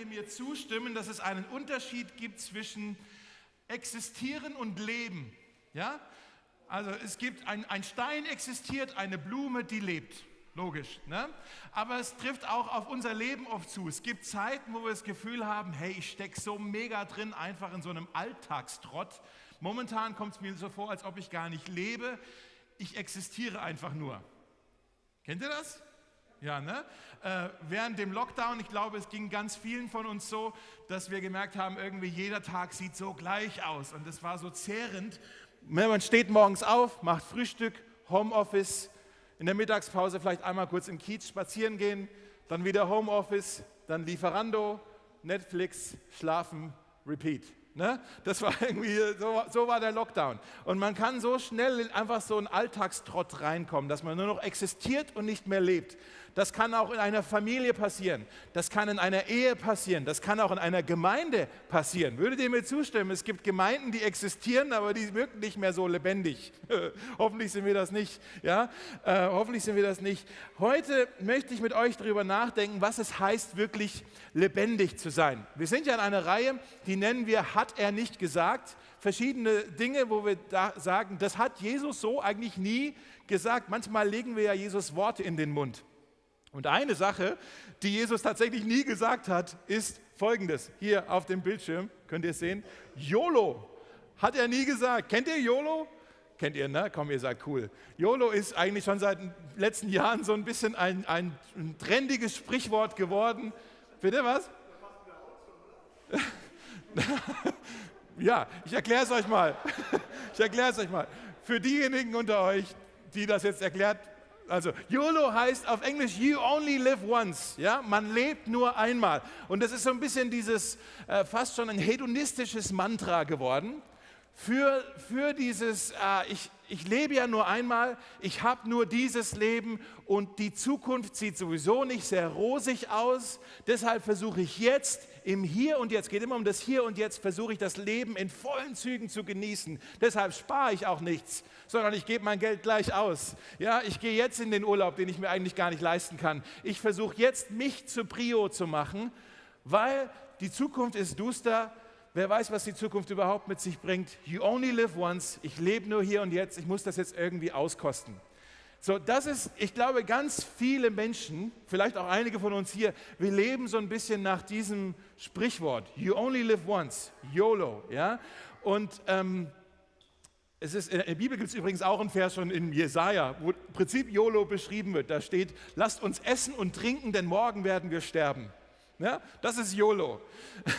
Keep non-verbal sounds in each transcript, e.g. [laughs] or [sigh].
ihr mir zustimmen, dass es einen Unterschied gibt zwischen existieren und leben? Ja? Also es gibt ein, ein Stein existiert, eine Blume, die lebt. Logisch. Ne? Aber es trifft auch auf unser Leben oft zu. Es gibt Zeiten, wo wir das Gefühl haben, hey, ich stecke so mega drin, einfach in so einem Alltagstrott. Momentan kommt es mir so vor, als ob ich gar nicht lebe. Ich existiere einfach nur. Kennt ihr das? Ja, ne? Äh, während dem Lockdown, ich glaube, es ging ganz vielen von uns so, dass wir gemerkt haben, irgendwie jeder Tag sieht so gleich aus. Und das war so zehrend. Man steht morgens auf, macht Frühstück, Homeoffice, in der Mittagspause vielleicht einmal kurz im Kiez spazieren gehen, dann wieder Homeoffice, dann Lieferando, Netflix, schlafen, repeat. Ne? Das war [laughs] irgendwie, so, so, war der Lockdown. Und man kann so schnell einfach so einen Alltagstrott reinkommen, dass man nur noch existiert und nicht mehr lebt. Das kann auch in einer Familie passieren. Das kann in einer Ehe passieren. Das kann auch in einer Gemeinde passieren. Würdet ihr mir zustimmen? Es gibt Gemeinden, die existieren, aber die wirken nicht mehr so lebendig. [laughs] hoffentlich sind wir das nicht. Ja? Äh, hoffentlich sind wir das nicht. Heute möchte ich mit euch darüber nachdenken, was es heißt, wirklich lebendig zu sein. Wir sind ja in einer Reihe, die nennen wir Hat er nicht gesagt? Verschiedene Dinge, wo wir da sagen, das hat Jesus so eigentlich nie gesagt. Manchmal legen wir ja Jesus Worte in den Mund. Und eine Sache, die Jesus tatsächlich nie gesagt hat, ist folgendes. Hier auf dem Bildschirm könnt ihr es sehen. YOLO hat er nie gesagt. Kennt ihr YOLO? Kennt ihr, ne? Komm, ihr sagt cool. YOLO ist eigentlich schon seit den letzten Jahren so ein bisschen ein, ein, ein trendiges Sprichwort geworden. Bitte was? [laughs] ja, ich erkläre es euch mal. [laughs] Ich erkläre es euch mal. Für diejenigen unter euch, die das jetzt erklärt also YOLO heißt auf Englisch You only live once. Ja, man lebt nur einmal. Und das ist so ein bisschen dieses äh, fast schon ein hedonistisches Mantra geworden für, für dieses, äh, ich, ich lebe ja nur einmal, ich habe nur dieses Leben und die Zukunft sieht sowieso nicht sehr rosig aus. Deshalb versuche ich jetzt im Hier und Jetzt, geht immer um das Hier und Jetzt, versuche ich das Leben in vollen Zügen zu genießen. Deshalb spare ich auch nichts, sondern ich gebe mein Geld gleich aus. Ja, ich gehe jetzt in den Urlaub, den ich mir eigentlich gar nicht leisten kann. Ich versuche jetzt mich zu Prio zu machen, weil die Zukunft ist duster wer weiß, was die Zukunft überhaupt mit sich bringt. You only live once. Ich lebe nur hier und jetzt. Ich muss das jetzt irgendwie auskosten. So, das ist, ich glaube, ganz viele Menschen, vielleicht auch einige von uns hier, wir leben so ein bisschen nach diesem Sprichwort. You only live once. YOLO. Ja? Und ähm, es ist, in der Bibel gibt es übrigens auch einen Vers schon in Jesaja, wo im Prinzip YOLO beschrieben wird. Da steht: Lasst uns essen und trinken, denn morgen werden wir sterben. Ja, das ist YOLO.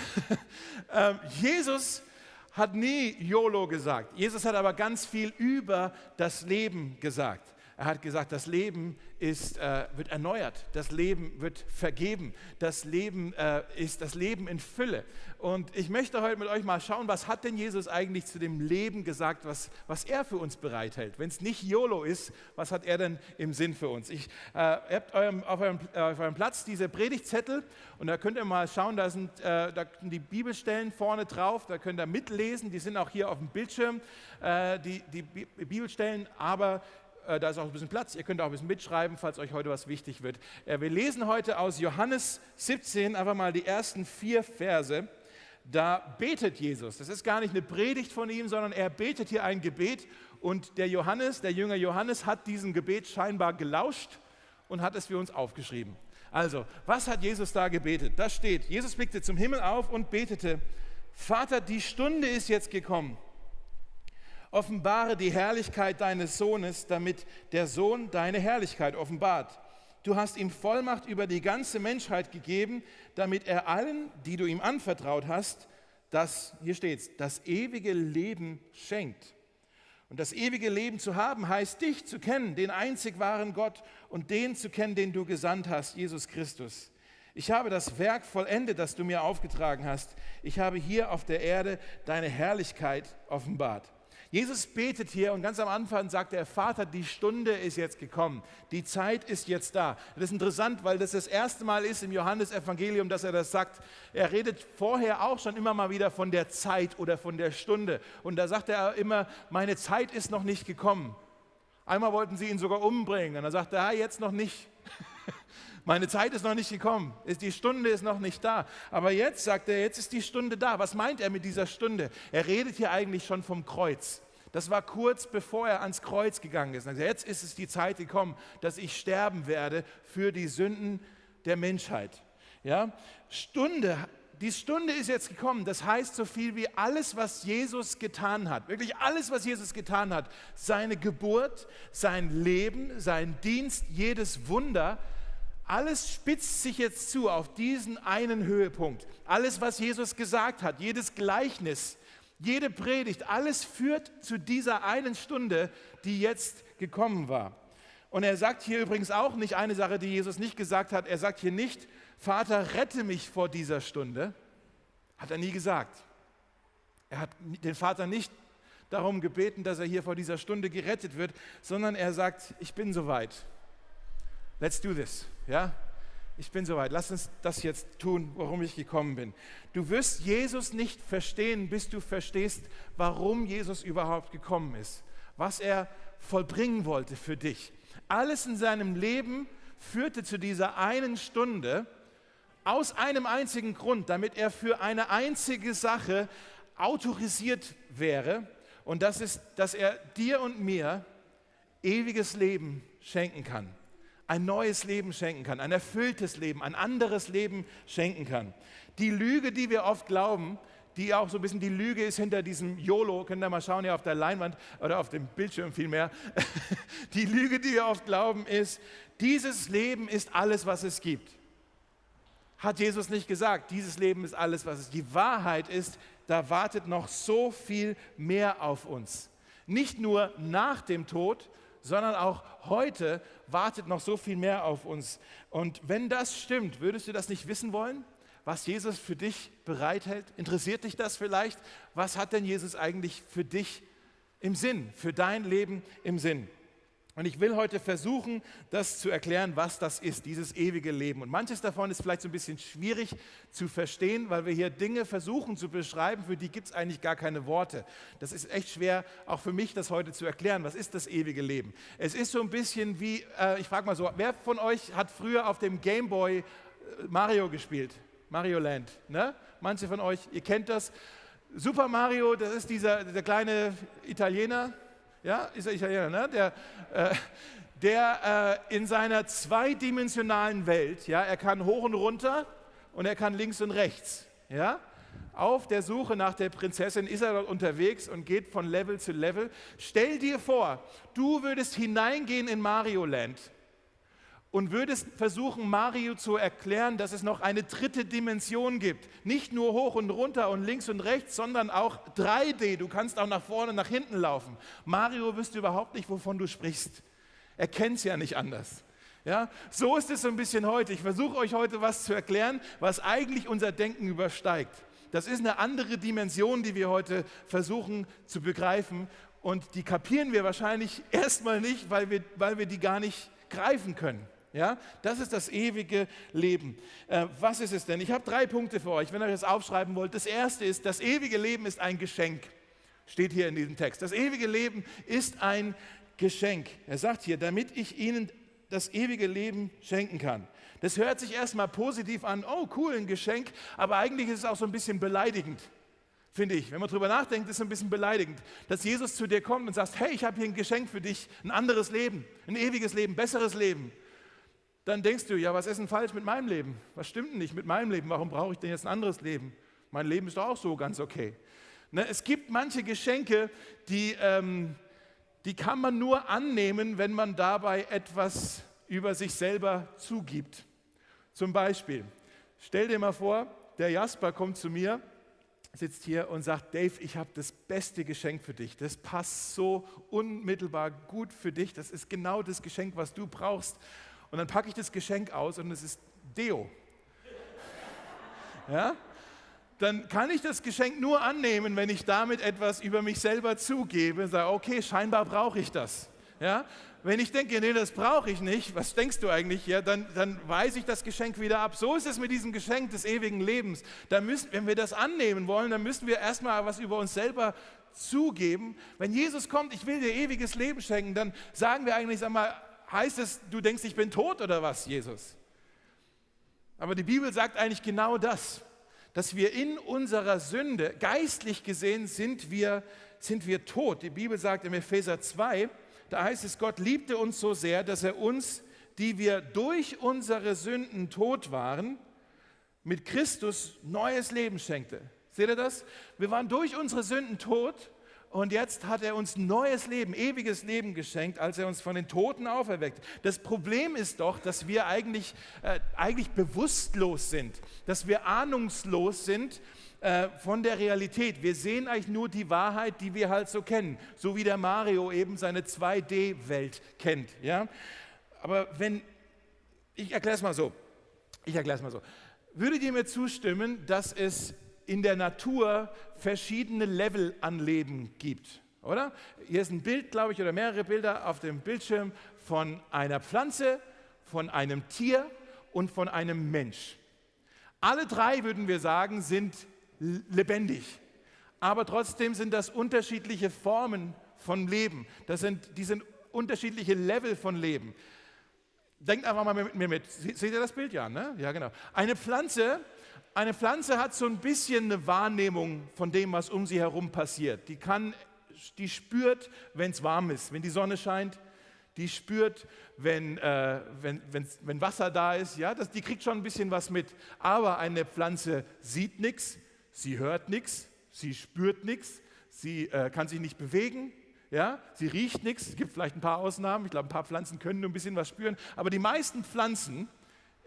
[laughs] ähm, Jesus hat nie YOLO gesagt. Jesus hat aber ganz viel über das Leben gesagt. Er hat gesagt, das Leben ist, äh, wird erneuert, das Leben wird vergeben, das Leben äh, ist das Leben in Fülle. Und ich möchte heute mit euch mal schauen, was hat denn Jesus eigentlich zu dem Leben gesagt, was, was er für uns bereithält. Wenn es nicht YOLO ist, was hat er denn im Sinn für uns? Ich, äh, ihr habt eurem, auf, eurem, äh, auf, eurem, Platz diese Predigtzettel und da könnt ihr mal schauen, da sind, äh, da sind die Bibelstellen vorne drauf, da könnt ihr mitlesen, die sind auch hier auf dem Bildschirm, äh, die, die Bibelstellen, aber äh, da ist auch ein bisschen Platz. Ihr könnt auch ein bisschen mitschreiben, falls euch heute was wichtig wird. Äh, wir lesen heute aus Johannes 17 einfach mal die ersten vier Verse. Da betet Jesus. Das ist gar nicht eine Predigt von ihm, sondern er betet hier ein Gebet. Und der Johannes, der Jünger Johannes, hat diesem Gebet scheinbar gelauscht und hat es für uns aufgeschrieben. Also, was hat Jesus da gebetet? Da steht, Jesus blickte zum Himmel auf und betete, Vater, die Stunde ist jetzt gekommen Offenbare die Herrlichkeit deines Sohnes, damit der Sohn deine Herrlichkeit offenbart. Du hast ihm Vollmacht über die ganze Menschheit gegeben, damit er allen, die du ihm anvertraut hast, das, hier steht's, das ewige Leben schenkt. Und das ewige Leben zu haben, heißt dich zu kennen, den einzig wahren Gott und den zu kennen, den du gesandt hast, Jesus Christus. Ich habe das Werk vollendet, das du mir aufgetragen hast. Ich habe hier auf der Erde deine Herrlichkeit offenbart. Jesus betet hier und ganz am Anfang sagt er, Vater, die Stunde ist jetzt gekommen, die Zeit ist jetzt da. Das ist interessant, weil das das erste Mal ist im Johannesevangelium, dass er das sagt. Er redet vorher auch schon immer mal wieder von der Zeit oder von der Stunde. Und da sagt er immer, meine Zeit ist noch nicht gekommen. Einmal wollten sie ihn sogar umbringen und dann sagt er, ah, jetzt noch nicht. [laughs] Meine Zeit ist noch nicht gekommen. Die Stunde ist noch nicht da. Aber jetzt sagt er, jetzt ist die Stunde da. Was meint er mit dieser Stunde? Er redet hier eigentlich schon vom Kreuz. Das war kurz bevor er ans Kreuz gegangen ist. Jetzt ist es die Zeit gekommen, dass ich sterben werde für die Sünden der Menschheit. Ja? Stunde, die Stunde ist jetzt gekommen. Das heißt so viel wie alles, was Jesus getan hat. Wirklich alles, was Jesus getan hat. Seine Geburt, sein Leben, sein Dienst, jedes Wunder. Alles spitzt sich jetzt zu auf diesen einen Höhepunkt. Alles, was Jesus gesagt hat, jedes Gleichnis, jede Predigt, alles führt zu dieser einen Stunde, die jetzt gekommen war. Und er sagt hier übrigens auch nicht eine Sache, die Jesus nicht gesagt hat. Er sagt hier nicht, Vater, rette mich vor dieser Stunde. Hat er nie gesagt. Er hat den Vater nicht darum gebeten, dass er hier vor dieser Stunde gerettet wird, sondern er sagt, ich bin soweit. Let's do this. Ja? ich bin soweit, lass uns das jetzt tun, warum ich gekommen bin. Du wirst Jesus nicht verstehen, bis du verstehst, warum Jesus überhaupt gekommen ist, was er vollbringen wollte für dich. Alles in seinem Leben führte zu dieser einen Stunde aus einem einzigen Grund, damit er für eine einzige Sache autorisiert wäre. Und das ist, dass er dir und mir ewiges Leben schenken kann ein neues Leben schenken kann, ein erfülltes Leben, ein anderes Leben schenken kann. Die Lüge, die wir oft glauben, die auch so ein bisschen die Lüge ist hinter diesem YOLO, könnt ihr mal schauen hier auf der Leinwand oder auf dem Bildschirm vielmehr. [laughs] Die Lüge, die wir oft glauben, ist, dieses Leben ist alles, was es gibt. Hat Jesus nicht gesagt, dieses Leben ist alles, was es gibt. Die Wahrheit ist, da wartet noch so viel mehr auf uns. Nicht nur nach dem Tod, sondern auch heute wartet noch so viel mehr auf uns. Und wenn das stimmt, würdest du das nicht wissen wollen? Was Jesus für dich bereithält? Interessiert dich das vielleicht? Was hat denn Jesus eigentlich für dich im Sinn, für dein Leben im Sinn? Und ich will heute versuchen, das zu erklären, was das ist, dieses ewige Leben. Und manches davon ist vielleicht so ein bisschen schwierig zu verstehen, weil wir hier Dinge versuchen zu beschreiben, für die gibt es eigentlich gar keine Worte. Das ist echt schwer, auch für mich das heute zu erklären. Was ist das ewige Leben? Es ist so ein bisschen wie, äh, ich frage mal so, wer von euch hat früher auf dem Game Boy äh, Mario gespielt? Mario Land, ne? Manche von euch, ihr kennt das. Super Mario, das ist dieser, dieser kleine Italiener, ja, ist er Italiener, ne? der, äh, der äh, in seiner zweidimensionalen Welt, ja, er kann hoch und runter und er kann links und rechts. Ja? Auf der Suche nach der Prinzessin ist er dort unterwegs und geht von Level zu Level. Stell dir vor, du würdest hineingehen in Mario Land und würdest versuchen, Mario zu erklären, dass es noch eine dritte Dimension gibt. Nicht nur hoch und runter und links und rechts, sondern auch 3D. Du kannst auch nach vorne und nach hinten laufen. Mario wüsste überhaupt nicht, wovon du sprichst. Er kennt es ja nicht anders. Ja, so ist es so ein bisschen heute. Ich versuche euch heute was zu erklären, was eigentlich unser Denken übersteigt. Das ist eine andere Dimension, die wir heute versuchen zu begreifen. Und die kapieren wir wahrscheinlich erstmal nicht, weil wir, weil wir die gar nicht greifen können. Ja, das ist das ewige Leben. Äh, was ist es denn? Ich habe drei Punkte für euch, wenn ihr das aufschreiben wollt. Das erste ist, das ewige Leben ist ein Geschenk. Steht hier in diesem Text. Das ewige Leben ist ein Geschenk. Er sagt hier, damit ich ihnen das ewige Leben schenken kann. Das hört sich erstmal positiv an. Oh, cool, ein Geschenk. Aber eigentlich ist es auch so ein bisschen beleidigend finde ich. Wenn man darüber nachdenkt, ist es ein bisschen beleidigend, dass Jesus zu dir kommt und sagt, hey, ich habe hier ein Geschenk für dich, ein anderes Leben, ein ewiges Leben, besseres Leben dann denkst du, ja, was ist denn falsch mit meinem Leben? Was stimmt denn nicht mit meinem Leben? Warum brauche ich denn jetzt ein anderes Leben? Mein Leben ist doch auch so ganz okay. Ne, es gibt manche Geschenke, die, ähm, die kann man nur annehmen, wenn man dabei etwas über sich selber zugibt. Zum Beispiel, stell dir mal vor, der Jasper kommt zu mir, sitzt hier und sagt, Dave, ich habe das beste Geschenk für dich. Das passt so unmittelbar gut für dich. Das ist genau das Geschenk, was du brauchst. Und dann packe ich das Geschenk aus und es ist Deo. [laughs] Ja? Dann kann ich das Geschenk nur annehmen, wenn ich damit etwas über mich selber zugebe und sage, okay, scheinbar brauche ich das. Ja? Wenn ich denke, nee, das brauche ich nicht, was denkst du eigentlich? Ja, dann, dann weise ich das Geschenk wieder ab. So ist es mit diesem Geschenk des ewigen Lebens. Da müssen, wenn wir das annehmen wollen, dann müssen wir erstmal was über uns selber zugeben. Wenn Jesus kommt, ich will dir ewiges Leben schenken, dann sagen wir eigentlich, sag mal, heißt es, du denkst, ich bin tot oder was, Jesus? Aber die Bibel sagt eigentlich genau das, dass wir in unserer Sünde, geistlich gesehen, sind wir, sind wir tot. Die Bibel sagt im Epheser 2, da heißt es, Gott liebte uns so sehr, dass er uns, die wir durch unsere Sünden tot waren, mit Christus neues Leben schenkte. Seht ihr das? Wir waren durch unsere Sünden tot und jetzt hat er uns neues Leben, ewiges Leben geschenkt, als er uns von den Toten auferweckt. Das Problem ist doch, dass wir eigentlich, äh, eigentlich bewusstlos sind, dass wir ahnungslos sind äh, von der Realität. Wir sehen eigentlich nur die Wahrheit, die wir halt so kennen, so wie der Mario eben seine 2D-Welt kennt. Ja? Aber wenn, ich erkläre es mal so, ich erkläre es mal so. Würdet ihr mir zustimmen, dass es in der Natur verschiedene Level an Leben gibt, oder? Hier ist ein Bild, glaube ich, oder mehrere Bilder auf dem Bildschirm von einer Pflanze, von einem Tier und von einem Mensch. Alle drei, würden wir sagen, sind lebendig. Aber trotzdem sind das unterschiedliche Formen von Leben. Das sind, die sind unterschiedliche Level von Leben. Denkt einfach mal mit mir mit. Seht ihr das Bild ja? Ne? Ja, genau. Eine Pflanze eine Pflanze hat so ein bisschen eine Wahrnehmung von dem, was um sie herum passiert. Die, kann, die spürt, wenn es warm ist, wenn die Sonne scheint. Die spürt, wenn, äh, wenn, wenn Wasser da ist. Ja, das, die kriegt schon ein bisschen was mit. Aber eine Pflanze sieht nichts, sie hört nichts, sie spürt nichts, sie äh, kann sich nicht bewegen. Ja, sie riecht nichts. Es gibt vielleicht ein paar Ausnahmen. Ich glaube, ein paar Pflanzen können nur ein bisschen was spüren. Aber die meisten Pflanzen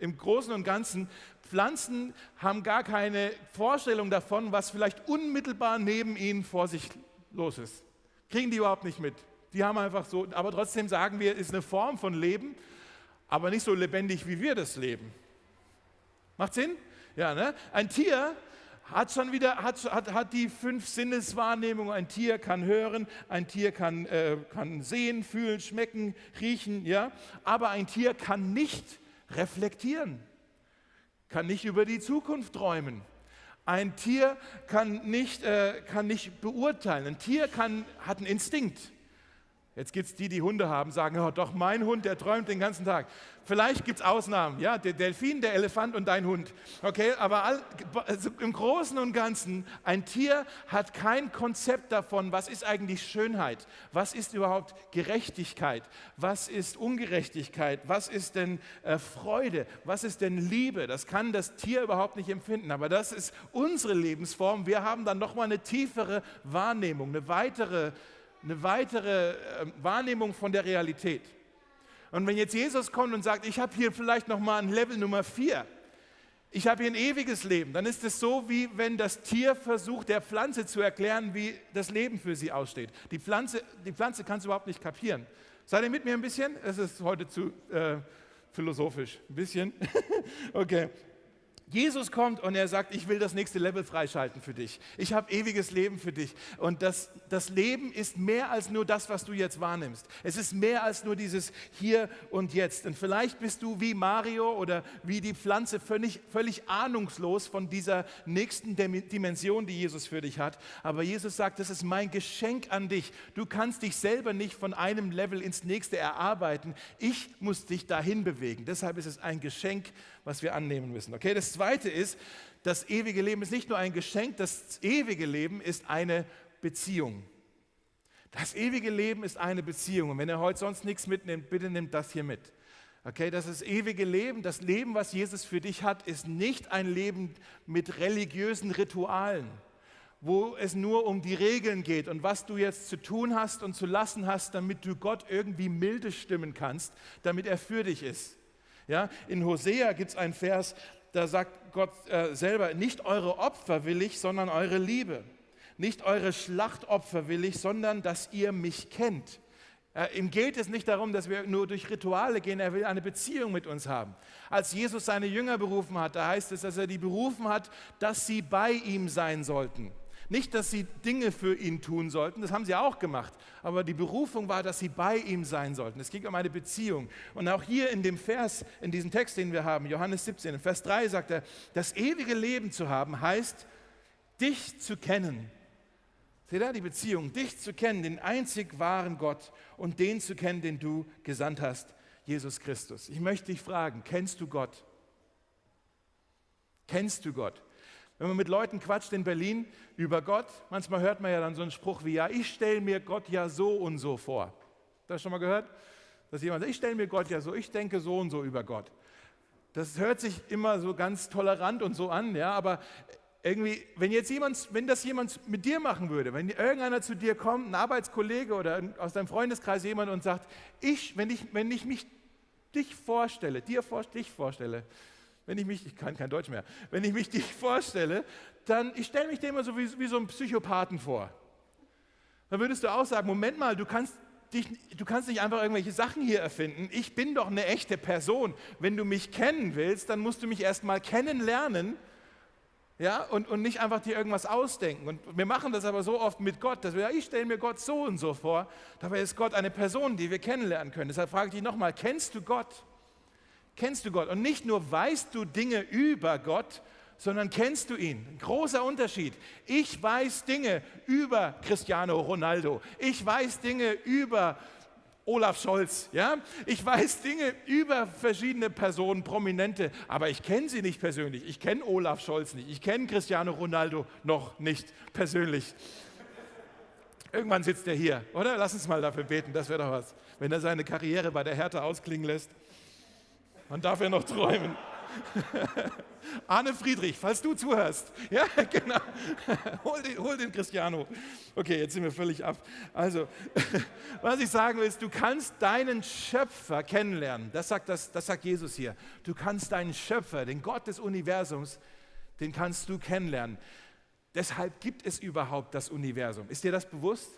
im Großen und Ganzen, Pflanzen haben gar keine Vorstellung davon, was vielleicht unmittelbar neben ihnen vor sich los ist. Kriegen die überhaupt nicht mit. Die haben einfach so, aber trotzdem sagen wir, ist eine Form von Leben, aber nicht so lebendig, wie wir das leben. Macht Sinn? Ja, ne? Ein Tier hat schon wieder, hat, hat, hat die fünf Sinneswahrnehmungen. Ein Tier kann hören, ein Tier kann, äh, kann sehen, fühlen, schmecken, riechen, ja. Aber ein Tier kann nicht reflektieren, kann nicht über die Zukunft träumen. Ein Tier kann nicht, äh, kann nicht beurteilen. Ein Tier kann, hat einen Instinkt. Jetzt gibt es die, die Hunde haben, sagen, oh, doch, mein Hund, der träumt den ganzen Tag. Vielleicht gibt es Ausnahmen, ja, der Delfin, der Elefant und dein Hund. Okay, aber all, also im Großen und Ganzen, ein Tier hat kein Konzept davon, was ist eigentlich Schönheit, was ist überhaupt Gerechtigkeit, was ist Ungerechtigkeit, was ist denn äh, Freude, was ist denn Liebe. Das kann das Tier überhaupt nicht empfinden, aber das ist unsere Lebensform. Wir haben dann nochmal eine tiefere Wahrnehmung, eine weitere eine weitere ähm, Wahrnehmung von der Realität. Und wenn jetzt Jesus kommt und sagt, ich habe hier vielleicht noch mal ein Level Nummer vier, ich habe hier ein ewiges Leben, dann ist es so, wie wenn das Tier versucht, der Pflanze zu erklären, wie das Leben für sie aussteht. Die Pflanze, die Pflanze kann es überhaupt nicht kapieren. Seid ihr mit mir ein bisschen? Es ist heute zu äh, philosophisch. Ein bisschen? [laughs] okay. Jesus kommt und er sagt, ich will das nächste Level freischalten für dich. Ich habe ewiges Leben für dich. Und das, das Leben ist mehr als nur das, was du jetzt wahrnimmst. Es ist mehr als nur dieses Hier und Jetzt. Und vielleicht bist du wie Mario oder wie die Pflanze völlig, völlig ahnungslos von dieser nächsten Dimension, die Jesus für dich hat. Aber Jesus sagt, das ist mein Geschenk an dich. Du kannst dich selber nicht von einem Level ins nächste erarbeiten. Ich muss dich dahin bewegen. Deshalb ist es ein Geschenk was wir annehmen müssen. Okay, das zweite ist, das ewige Leben ist nicht nur ein Geschenk, das ewige Leben ist eine Beziehung. Das ewige Leben ist eine Beziehung. Und wenn ihr heute sonst nichts mitnimmt, bitte nehmt das hier mit. Okay, das ist ewige Leben. Das Leben, was Jesus für dich hat, ist nicht ein Leben mit religiösen Ritualen, wo es nur um die Regeln geht und was du jetzt zu tun hast und zu lassen hast, damit du Gott irgendwie milde stimmen kannst, damit er für dich ist. Ja, in Hosea gibt es einen Vers, da sagt Gott äh, selber, nicht eure Opfer will ich, sondern eure Liebe. Nicht eure Schlachtopfer will ich, sondern dass ihr mich kennt. Äh, ihm geht es nicht darum, dass wir nur durch Rituale gehen, er will eine Beziehung mit uns haben. Als Jesus seine Jünger berufen hat, da heißt es, dass er die berufen hat, dass sie bei ihm sein sollten. Nicht, dass sie Dinge für ihn tun sollten, das haben sie auch gemacht, aber die Berufung war, dass sie bei ihm sein sollten. Es ging um eine Beziehung. Und auch hier in dem Vers, in diesem Text, den wir haben, Johannes 17, in Vers 3 sagt er, das ewige Leben zu haben heißt, dich zu kennen. Seht ihr die Beziehung, dich zu kennen, den einzig wahren Gott und den zu kennen, den du gesandt hast, Jesus Christus. Ich möchte dich fragen, kennst du Gott? Kennst du Gott? Wenn man mit Leuten quatscht in Berlin über Gott, manchmal hört man ja dann so einen Spruch wie, ja, ich stelle mir Gott ja so und so vor. Hast du das schon mal gehört? Dass jemand sagt, ich stelle mir Gott ja so, ich denke so und so über Gott. Das hört sich immer so ganz tolerant und so an, ja, aber irgendwie, wenn jetzt jemand, wenn das jemand mit dir machen würde, wenn irgendeiner zu dir kommt, ein Arbeitskollege oder aus deinem Freundeskreis jemand und sagt, ich, wenn ich, wenn ich mich dich vorstelle, dir vor, dich vorstelle, wenn ich mich, ich kann kein Deutsch mehr, wenn ich mich [laughs] dich vorstelle, dann, ich stelle mich dir immer so wie, wie so ein Psychopathen vor. Dann würdest du auch sagen, Moment mal, du kannst, dich, du kannst nicht einfach irgendwelche Sachen hier erfinden. Ich bin doch eine echte Person. Wenn du mich kennen willst, dann musst du mich erst mal kennenlernen ja, und, und nicht einfach dir irgendwas ausdenken. Und wir machen das aber so oft mit Gott, dass wir, ja, ich stelle mir Gott so und so vor. Dabei ist Gott eine Person, die wir kennenlernen können. Deshalb frage ich dich nochmal, kennst du Gott? Kennst du Gott? Und nicht nur weißt du Dinge über Gott, sondern kennst du ihn. Ein großer Unterschied. Ich weiß Dinge über Cristiano Ronaldo. Ich weiß Dinge über Olaf Scholz. Ja? Ich weiß Dinge über verschiedene Personen, Prominente, aber ich kenne sie nicht persönlich. Ich kenne Olaf Scholz nicht. Ich kenne Cristiano Ronaldo noch nicht persönlich. Irgendwann sitzt er hier, oder? Lass uns mal dafür beten, das wäre doch was. Wenn er seine Karriere bei der Hertha ausklingen lässt, man darf ja noch träumen. [laughs] Arne Friedrich, falls du zuhörst. Ja, [laughs] genau. Hol den, hol den Cristiano. Okay, jetzt sind wir völlig ab. Also, [laughs] was ich sagen will, ist, du kannst deinen Schöpfer kennenlernen. Das sagt, das, das sagt Jesus hier. Du kannst deinen Schöpfer, den Gott des Universums, den kannst du kennenlernen. Deshalb gibt es überhaupt das Universum. Ist dir das bewusst?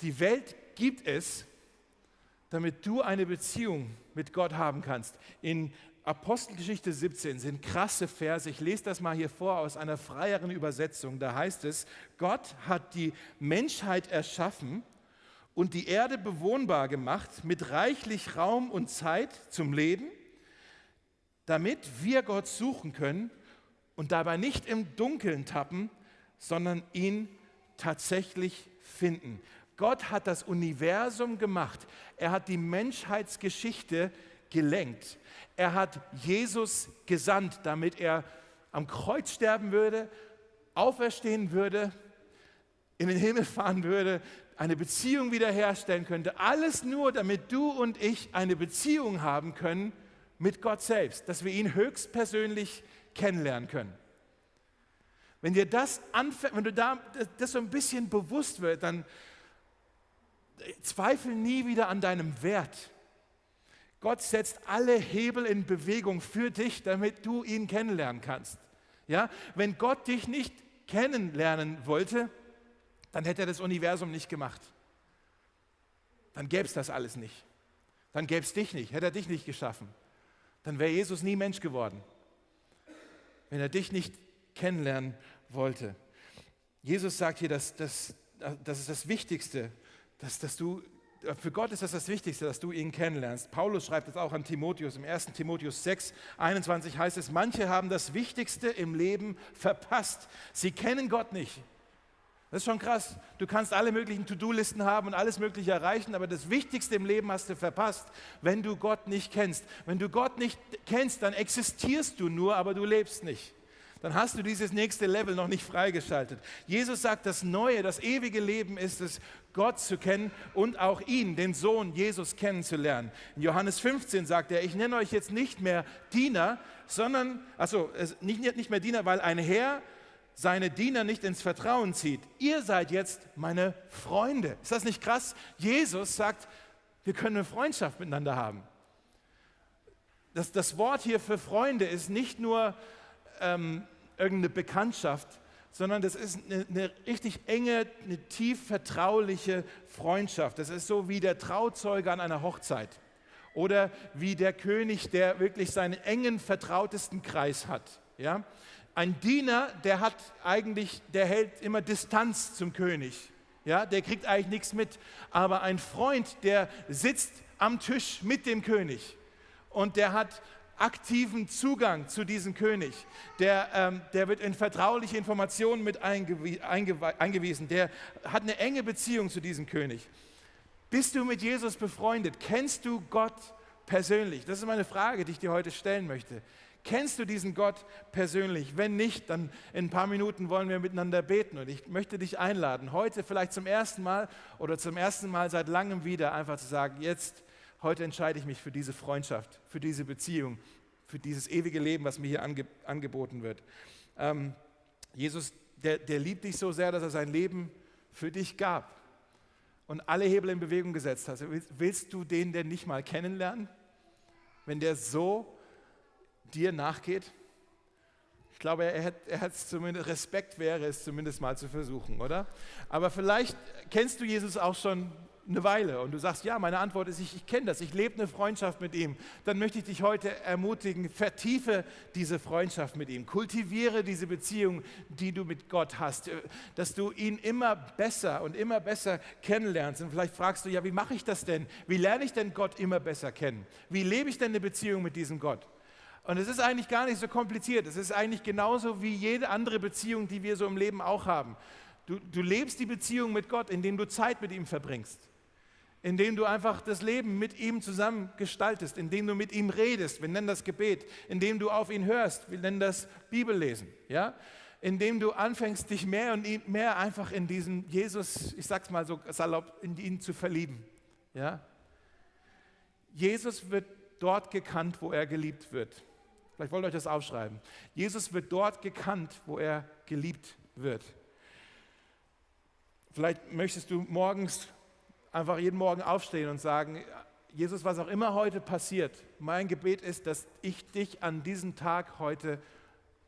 Die Welt gibt es, damit du eine Beziehung mit Gott haben kannst. In Apostelgeschichte 17 sind krasse Verse. Ich lese das mal hier vor aus einer freieren Übersetzung. Da heißt es, Gott hat die Menschheit erschaffen und die Erde bewohnbar gemacht mit reichlich Raum und Zeit zum Leben, damit wir Gott suchen können und dabei nicht im Dunkeln tappen, sondern ihn tatsächlich finden. Gott hat das Universum gemacht. Er hat die Menschheitsgeschichte gelenkt. Er hat Jesus gesandt, damit er am Kreuz sterben würde, auferstehen würde, in den Himmel fahren würde, eine Beziehung wiederherstellen könnte. Alles nur, damit du und ich eine Beziehung haben können mit Gott selbst, dass wir ihn höchstpersönlich kennenlernen können. Wenn dir das anfängt, wenn du da das so ein bisschen bewusst wird, dann zweifel nie wieder an deinem Wert. Gott setzt alle Hebel in Bewegung für dich, damit du ihn kennenlernen kannst. Ja? Wenn Gott dich nicht kennenlernen wollte, dann hätte er das Universum nicht gemacht. Dann gäbe es das alles nicht. Dann gäbe es dich nicht, hätte er dich nicht geschaffen. Dann wäre Jesus nie Mensch geworden, wenn er dich nicht kennenlernen wollte. Jesus sagt hier, dass, dass, das ist das Wichtigste, dass, dass du für Gott ist das das Wichtigste, dass du ihn kennenlernst. Paulus schreibt es auch an Timotheus. Im 1. Timotheus 6, 21 heißt es, manche haben das Wichtigste im Leben verpasst. Sie kennen Gott nicht. Das ist schon krass. Du kannst alle möglichen To-Do-Listen haben und alles Mögliche erreichen, aber das Wichtigste im Leben hast du verpasst, wenn du Gott nicht kennst. Wenn du Gott nicht kennst, dann existierst du nur, aber du lebst nicht dann hast du dieses nächste Level noch nicht freigeschaltet. Jesus sagt, das neue, das ewige Leben ist es, Gott zu kennen und auch ihn, den Sohn Jesus kennenzulernen. In Johannes 15 sagt er, ich nenne euch jetzt nicht mehr Diener, sondern, also nicht, nicht mehr Diener, weil ein Herr seine Diener nicht ins Vertrauen zieht. Ihr seid jetzt meine Freunde. Ist das nicht krass? Jesus sagt, wir können eine Freundschaft miteinander haben. Das, das Wort hier für Freunde ist nicht nur ähm, irgendeine Bekanntschaft, sondern das ist eine, eine, richtig enge, eine tief vertrauliche Freundschaft. Das ist so wie der Trauzeuge an einer Hochzeit oder wie der König, der wirklich seinen engen, vertrautesten Kreis hat. Ja? Ein Diener, der hat eigentlich, der hält immer Distanz zum König. Ja? Der kriegt eigentlich nichts mit. Aber ein Freund, der sitzt am Tisch mit dem König und der hat aktiven Zugang zu diesem König. Der, ähm, der wird in vertrauliche Informationen mit eingew eingewiesen. Der hat eine enge Beziehung zu diesem König. Bist du mit Jesus befreundet? Kennst du Gott persönlich? Das ist meine Frage, die ich dir heute stellen möchte. Kennst du diesen Gott persönlich? Wenn nicht, dann in ein paar Minuten wollen wir miteinander beten. Und ich möchte dich einladen, heute vielleicht zum ersten Mal oder zum ersten Mal seit langem wieder einfach zu sagen, jetzt, heute entscheide ich mich für diese Freundschaft, für diese Beziehung, für dieses ewige Leben, was mir hier ange angeboten wird. Ähm, Jesus, der, der liebt dich so sehr, dass er sein Leben für dich gab und alle Hebel in Bewegung gesetzt hat. Willst du den denn nicht mal kennenlernen? Wenn der so dir nachgeht? Ich glaube, er hat, er hat zumindest, Respekt wäre es zumindest mal zu versuchen, oder? Aber vielleicht kennst du Jesus auch schon eine Weile und du sagst, ja, meine Antwort ist, ich, ich kenne das, ich lebe eine Freundschaft mit ihm, dann möchte ich dich heute ermutigen, vertiefe diese Freundschaft mit ihm, kultiviere diese Beziehung, die du mit Gott hast, äh, dass du ihn immer besser und immer besser kennenlernst. Und vielleicht fragst du, ja, wie mache ich das denn? Wie lerne ich denn Gott immer besser kennen? Wie lebe ich denn eine Beziehung mit diesem Gott? Und es ist eigentlich gar nicht so kompliziert. Es ist eigentlich genauso wie jede andere Beziehung, die wir so im Leben auch haben. Du, du lebst die Beziehung mit Gott, indem du Zeit mit ihm verbringst indem du einfach das Leben mit ihm zusammen gestaltest, indem du mit ihm redest, wir nennen das Gebet, indem du auf ihn hörst, wir nennen das Bibellesen, ja? indem du anfängst, dich mehr und mehr einfach in diesen Jesus, ich sag's mal so salopp, in ihn zu verlieben. Ja? Jesus wird dort gekannt, wo er geliebt wird. Vielleicht wollt ihr euch das aufschreiben. Jesus wird dort gekannt, wo er geliebt wird. Vielleicht möchtest du morgens einfach jeden Morgen aufstehen und sagen, Jesus, was auch immer heute passiert, mein Gebet ist, dass ich dich an diesem Tag heute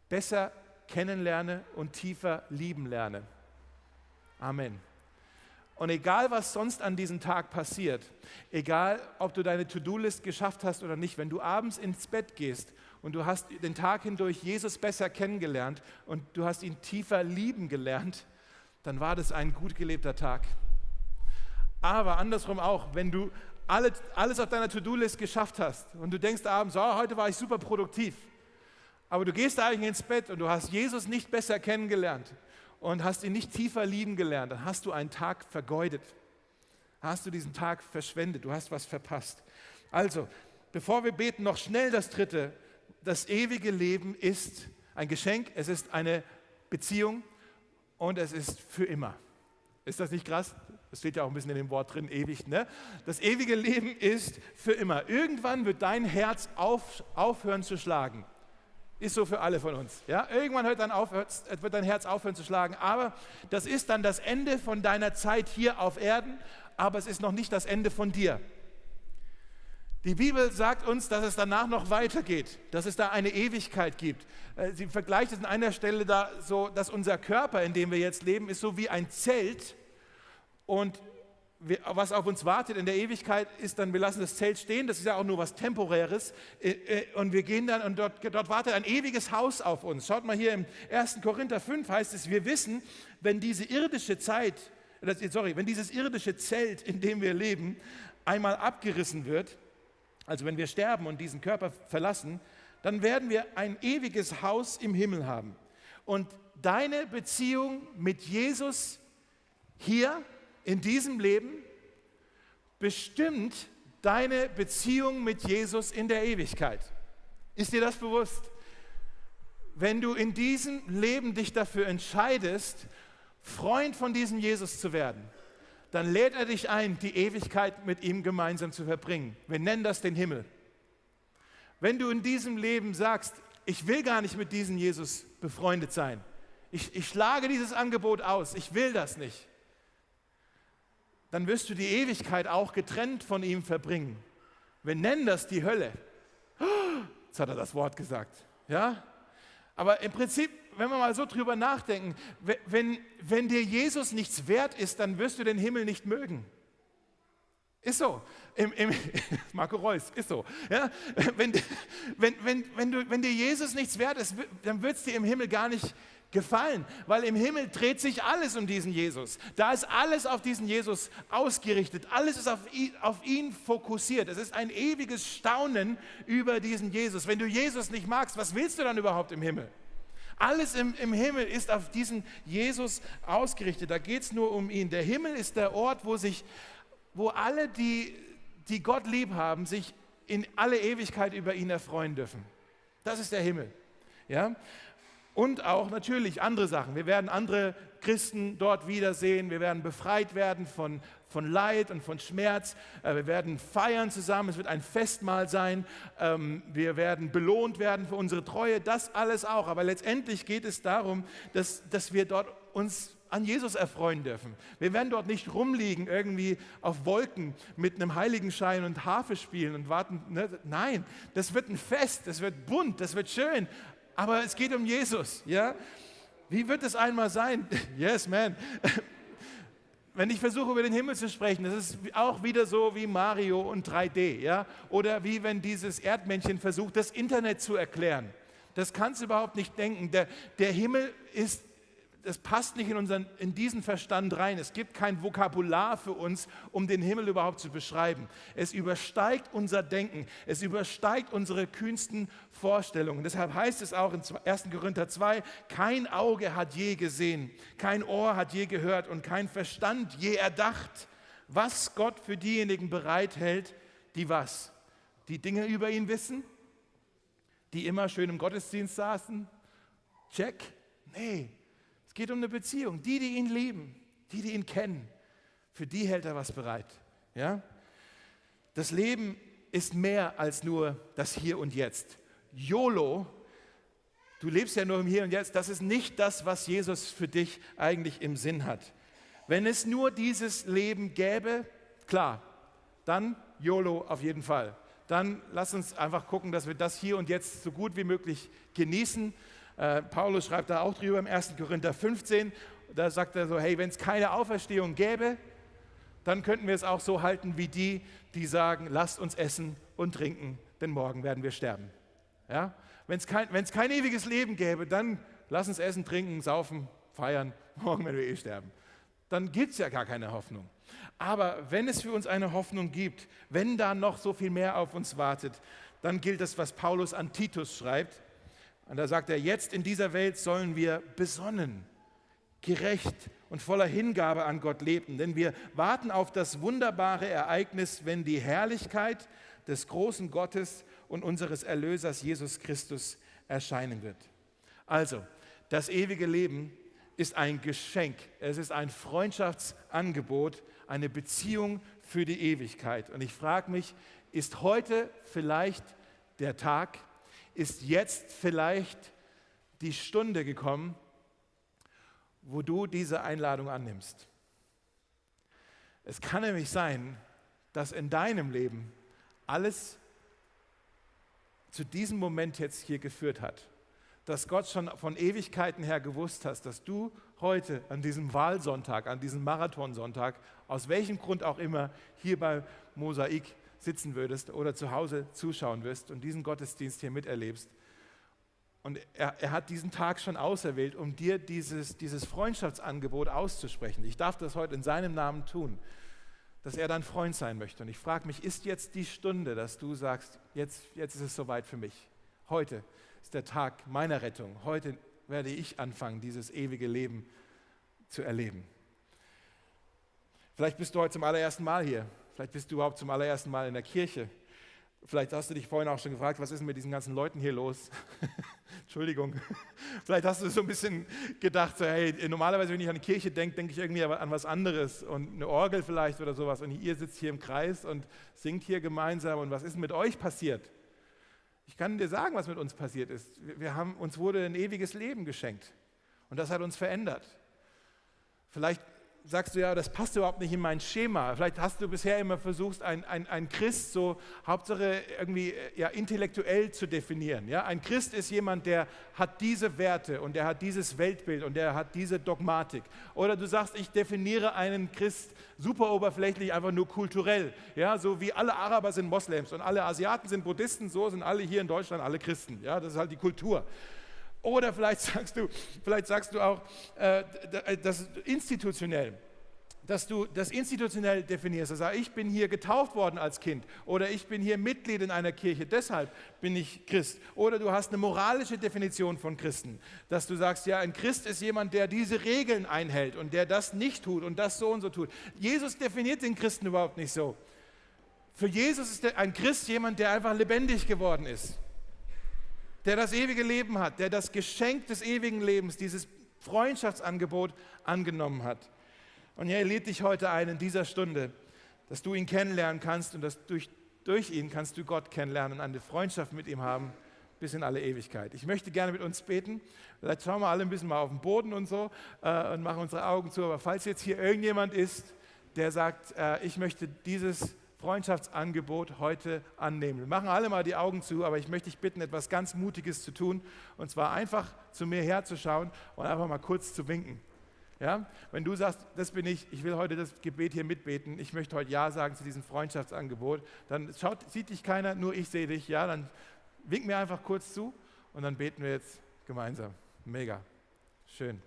besser kennenlerne und tiefer lieben lerne. Amen. Und egal, was sonst an diesem Tag passiert, egal, ob du deine To-Do-List geschafft hast oder nicht, wenn du abends ins Bett gehst und du hast den Tag hindurch Jesus besser kennengelernt und du hast ihn tiefer lieben gelernt, dann war das ein gut gelebter Tag. Aber andersrum auch, wenn du alles, alles auf deiner To-Do-List geschafft hast und du denkst abends, oh, heute war ich super produktiv, aber du gehst eigentlich ins Bett und du hast Jesus nicht besser kennengelernt und hast ihn nicht tiefer lieben gelernt, dann hast du einen Tag vergeudet. Hast du diesen Tag verschwendet, du hast was verpasst. Also, bevor wir beten, noch schnell das dritte. Das ewige Leben ist ein Geschenk, es ist eine Beziehung und es ist für immer. Ist das nicht krass? Das steht ja auch ein bisschen in dem Wort drin, ewig. Ne? Das ewige Leben ist für immer. Irgendwann wird dein Herz auf, aufhören zu schlagen. Ist so für alle von uns. Ja? Irgendwann hört dann auf, wird dein Herz aufhören zu schlagen. Aber das ist dann das Ende von deiner Zeit hier auf Erden, aber es ist noch nicht das Ende von dir. Die Bibel sagt uns, dass es danach noch weitergeht, dass es da eine Ewigkeit gibt. Äh, sie vergleicht es an einer Stelle da so, dass unser Körper, in dem wir jetzt leben, ist so wie ein Zelt, und wir, was auf uns wartet in der Ewigkeit ist dann, wir lassen das Zelt stehen, das ist ja auch nur was Temporäres. Äh, äh, und wir gehen dann und dort, dort wartet ein ewiges Haus auf uns. Schaut mal hier im 1. Korinther 5 heißt es, wir wissen, wenn diese irdische Zeit, sorry, wenn dieses irdische Zelt, in dem wir leben, einmal abgerissen wird, also wenn wir sterben und diesen Körper verlassen, dann werden wir ein ewiges Haus im Himmel haben. Und deine Beziehung mit Jesus hier in diesem Leben bestimmt deine Beziehung mit Jesus in der Ewigkeit. Ist dir das bewusst? Wenn du in diesem Leben dich dafür entscheidest, Freund von diesem Jesus zu werden, dann lädt er dich ein, die Ewigkeit mit ihm gemeinsam zu verbringen. Wir nennen das den Himmel. Wenn du in diesem Leben sagst, ich will gar nicht mit diesem Jesus befreundet sein, ich, ich schlage dieses Angebot aus, ich will das nicht, dann wirst du die Ewigkeit auch getrennt von ihm verbringen. Wir nennen das die Hölle. Jetzt hat er das Wort gesagt. Ja? Aber im Prinzip, wenn wir mal so drüber nachdenken, wenn, wenn dir Jesus nichts wert ist, dann wirst du den Himmel nicht mögen. Ist so. Im, im, [laughs] Marco Reus, ist so. Ja? Wenn, wenn, wenn, wenn, du, wenn dir Jesus nichts wert ist, dann wird es dir im Himmel gar nicht gefallen, weil im Himmel dreht sich alles um diesen Jesus. Da ist alles auf diesen Jesus ausgerichtet, alles ist auf ihn, auf ihn fokussiert. Es ist ein ewiges Staunen über diesen Jesus. Wenn du Jesus nicht magst, was willst du dann überhaupt im Himmel? Alles im, im Himmel ist auf diesen Jesus ausgerichtet. Da geht es nur um ihn. Der Himmel ist der Ort, wo sich, wo alle, die, die Gott lieb haben, sich in alle Ewigkeit über ihn erfreuen dürfen. Das ist der Himmel. Ja? Und auch natürlich andere Sachen. Wir werden andere Christen dort wiedersehen. Wir werden befreit werden von, von Leid und von Schmerz. Äh, wir werden feiern zusammen. Es wird ein Festmahl sein. Ähm, wir werden belohnt werden für unsere Treue. Das alles auch. Aber letztendlich geht es darum, dass, dass wir dort uns an Jesus erfreuen dürfen. Wir werden dort nicht rumliegen, irgendwie auf Wolken mit einem Heiligenschein und Harfe spielen und warten. Ne? Nein, das wird ein Fest, das wird bunt, das wird schön. Aber es geht um Jesus. Ja? Wie wird es einmal sein? [laughs] Yes, man. [laughs] Wenn ich versuche, über den Himmel zu sprechen, das ist auch wieder so wie Mario und 3D. Ja? Oder wie wenn dieses Erdmännchen versucht, das Internet zu erklären. Das kannst du überhaupt nicht denken. Der, der Himmel ist das passt nicht in, unseren, in diesen Verstand rein. Es gibt kein Vokabular für uns, um den Himmel überhaupt zu beschreiben. Es übersteigt unser Denken. Es übersteigt unsere kühnsten Vorstellungen. Deshalb heißt es auch in 1. Korinther 2, kein Auge hat je gesehen, kein Ohr hat je gehört und kein Verstand je erdacht, was Gott für diejenigen bereithält, die was? Die Dinge über ihn wissen? Die immer schön im Gottesdienst saßen? Check? Nee, es geht um eine Beziehung. Die, die ihn lieben, die, die ihn kennen, für die hält er was bereit. Ja? Das Leben ist mehr als nur das Hier und Jetzt. YOLO, du lebst ja nur im Hier und Jetzt, das ist nicht das, was Jesus für dich eigentlich im Sinn hat. Wenn es nur dieses Leben gäbe, klar, dann YOLO auf jeden Fall. Dann lass uns einfach gucken, dass wir das hier und jetzt so gut wie möglich genießen äh, Paulus schreibt da auch drüber im 1. Korinther 15. Da sagt er so, hey, wenn es keine Auferstehung gäbe, dann könnten wir es auch so halten wie die, die sagen, lasst uns essen und trinken, denn morgen werden wir sterben. Ja? Wenn es kein, kein ewiges Leben gäbe, dann lass uns essen, trinken, saufen, feiern, [laughs] morgen werden wir eh sterben. Dann gibt es ja gar keine Hoffnung. Aber wenn es für uns eine Hoffnung gibt, wenn da noch so viel mehr auf uns wartet, dann gilt das, was Paulus an Titus schreibt. Und da sagt er, jetzt in dieser Welt sollen wir besonnen, gerecht und voller Hingabe an Gott leben, denn wir warten auf das wunderbare Ereignis, wenn die Herrlichkeit des großen Gottes und unseres Erlösers Jesus Christus erscheinen wird. Also, das ewige Leben ist ein Geschenk, es ist ein Freundschaftsangebot, eine Beziehung für die Ewigkeit. Und ich frage mich, ist heute vielleicht der Tag, ist jetzt vielleicht die Stunde gekommen, wo du diese Einladung annimmst. Es kann nämlich sein, dass in deinem Leben alles zu diesem Moment jetzt hier geführt hat. Dass Gott schon von Ewigkeiten her gewusst hast, dass du heute an diesem Wahlsonntag, an diesem Marathonsonntag, aus welchem Grund auch immer, hier bei Mosaik sitzen würdest oder zu Hause zuschauen wirst und diesen Gottesdienst hier miterlebst. Und er, er, hat diesen Tag schon auserwählt, um dir dieses, dieses Freundschaftsangebot auszusprechen. Ich darf das heute in seinem Namen tun, dass er dein Freund sein möchte. Und ich frage mich, ist jetzt die Stunde, dass du sagst, jetzt, jetzt ist es soweit für mich. Heute ist der Tag meiner Rettung. Heute werde ich anfangen, dieses ewige Leben zu erleben. Vielleicht bist du heute zum allerersten Mal hier. Vielleicht bist du überhaupt zum allerersten Mal in der Kirche. Vielleicht hast du dich vorhin auch schon gefragt, was ist mit diesen ganzen Leuten hier los? [laughs] Entschuldigung. Vielleicht hast du so ein bisschen gedacht, so, hey, normalerweise, wenn ich an die Kirche denke, denke ich irgendwie an was anderes und eine Orgel vielleicht oder sowas. Und ihr sitzt hier im Kreis und singt hier gemeinsam. Und was ist mit euch passiert? Ich kann dir sagen, was mit uns passiert ist. Wir haben, uns wurde ein ewiges Leben geschenkt. Und das hat uns verändert. Vielleicht sagst du ja, das passt überhaupt nicht in mein Schema. Vielleicht hast du bisher immer versucht, ein, ein, ein Christ so Hauptsache irgendwie äh, ja, intellektuell zu definieren. Ja? Ein Christ ist jemand, der hat diese Werte und der hat dieses Weltbild und der hat diese Dogmatik. Oder du sagst, ich definiere einen Christ super oberflächlich, einfach nur kulturell. Ja? So wie alle Araber sind Moslems und alle Asiaten sind Buddhisten, so sind alle hier in Deutschland alle Christen. Ja? Das ist halt die Kultur. Oder vielleicht [laughs] sagst du, vielleicht sagst du auch äh, das institutionell, dass du das institutionell definierst. Also ich bin hier getauft worden als Kind oder ich bin hier Mitglied in einer Kirche, deshalb bin ich Christ. Oder du hast eine moralische Definition von Christen, dass du sagst, ja, ein Christ ist jemand, der diese Regeln einhält und der das nicht tut und das so und so tut. Jesus definiert den Christen überhaupt nicht so. Für Jesus ist ein Christ jemand, der einfach lebendig geworden ist der das ewige Leben hat, der das Geschenk des ewigen Lebens, dieses Freundschaftsangebot angenommen hat. Und er lädt dich heute ein in dieser Stunde, dass du ihn kennenlernen kannst und dass durch, durch ihn kannst du Gott kennenlernen und eine Freundschaft mit ihm haben bis in alle Ewigkeit. Ich möchte gerne mit uns beten. Vielleicht schauen wir alle ein bisschen mal auf den Boden und so äh, und machen unsere Augen zu. Aber falls jetzt hier irgendjemand ist, der sagt, äh, ich möchte dieses Freundschaftsangebot heute annehmen. Wir machen alle mal die Augen zu, aber ich möchte dich bitten, etwas ganz Mutiges zu tun. Und zwar einfach zu mir herzuschauen und einfach mal kurz zu winken. Ja? Wenn du sagst, das bin ich, ich will heute das Gebet hier mitbeten, ich möchte heute Ja sagen zu diesem Freundschaftsangebot, dann schaut, sieht dich keiner, nur ich sehe dich, ja, dann wink mir einfach kurz zu und dann beten wir jetzt gemeinsam. Mega. Schön.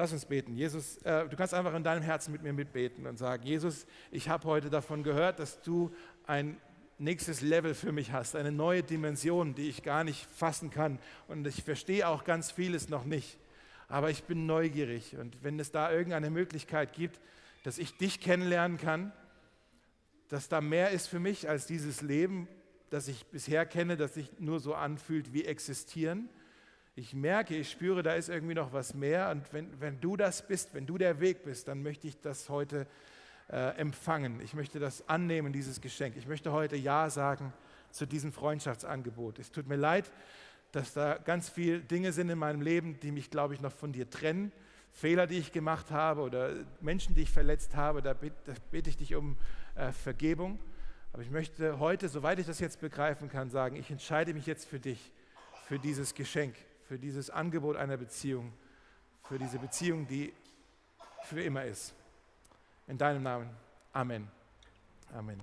Lass uns beten. Jesus, äh, du kannst einfach in deinem Herzen mit mir mitbeten und sagen, Jesus, ich habe heute davon gehört, dass du ein nächstes Level für mich hast, eine neue Dimension, die ich gar nicht fassen kann. Und ich verstehe auch ganz vieles noch nicht aber ich bin neugierig. Und wenn es da irgendeine Möglichkeit gibt, dass ich dich kennenlernen kann, dass da mehr ist für mich als dieses Leben, das ich bisher kenne, das sich nur so anfühlt wie existieren. Ich merke, ich spüre, da ist irgendwie noch was mehr. Und wenn, wenn du das bist, wenn du der Weg bist, dann möchte ich das heute äh, empfangen. Ich möchte das annehmen, dieses Geschenk. Ich möchte heute Ja sagen zu diesem Freundschaftsangebot. Es tut mir leid, dass da ganz viele Dinge sind in meinem Leben, die mich, glaube ich, noch von dir trennen. Fehler, die ich gemacht habe oder Menschen, die ich verletzt habe, da bete ich dich um äh, Vergebung. Aber ich möchte heute, soweit ich das jetzt begreifen kann, sagen, ich entscheide mich jetzt für dich, für dieses Geschenk, für dieses Angebot einer Beziehung, für diese Beziehung, die für immer ist. In deinem Namen. Amen. Amen.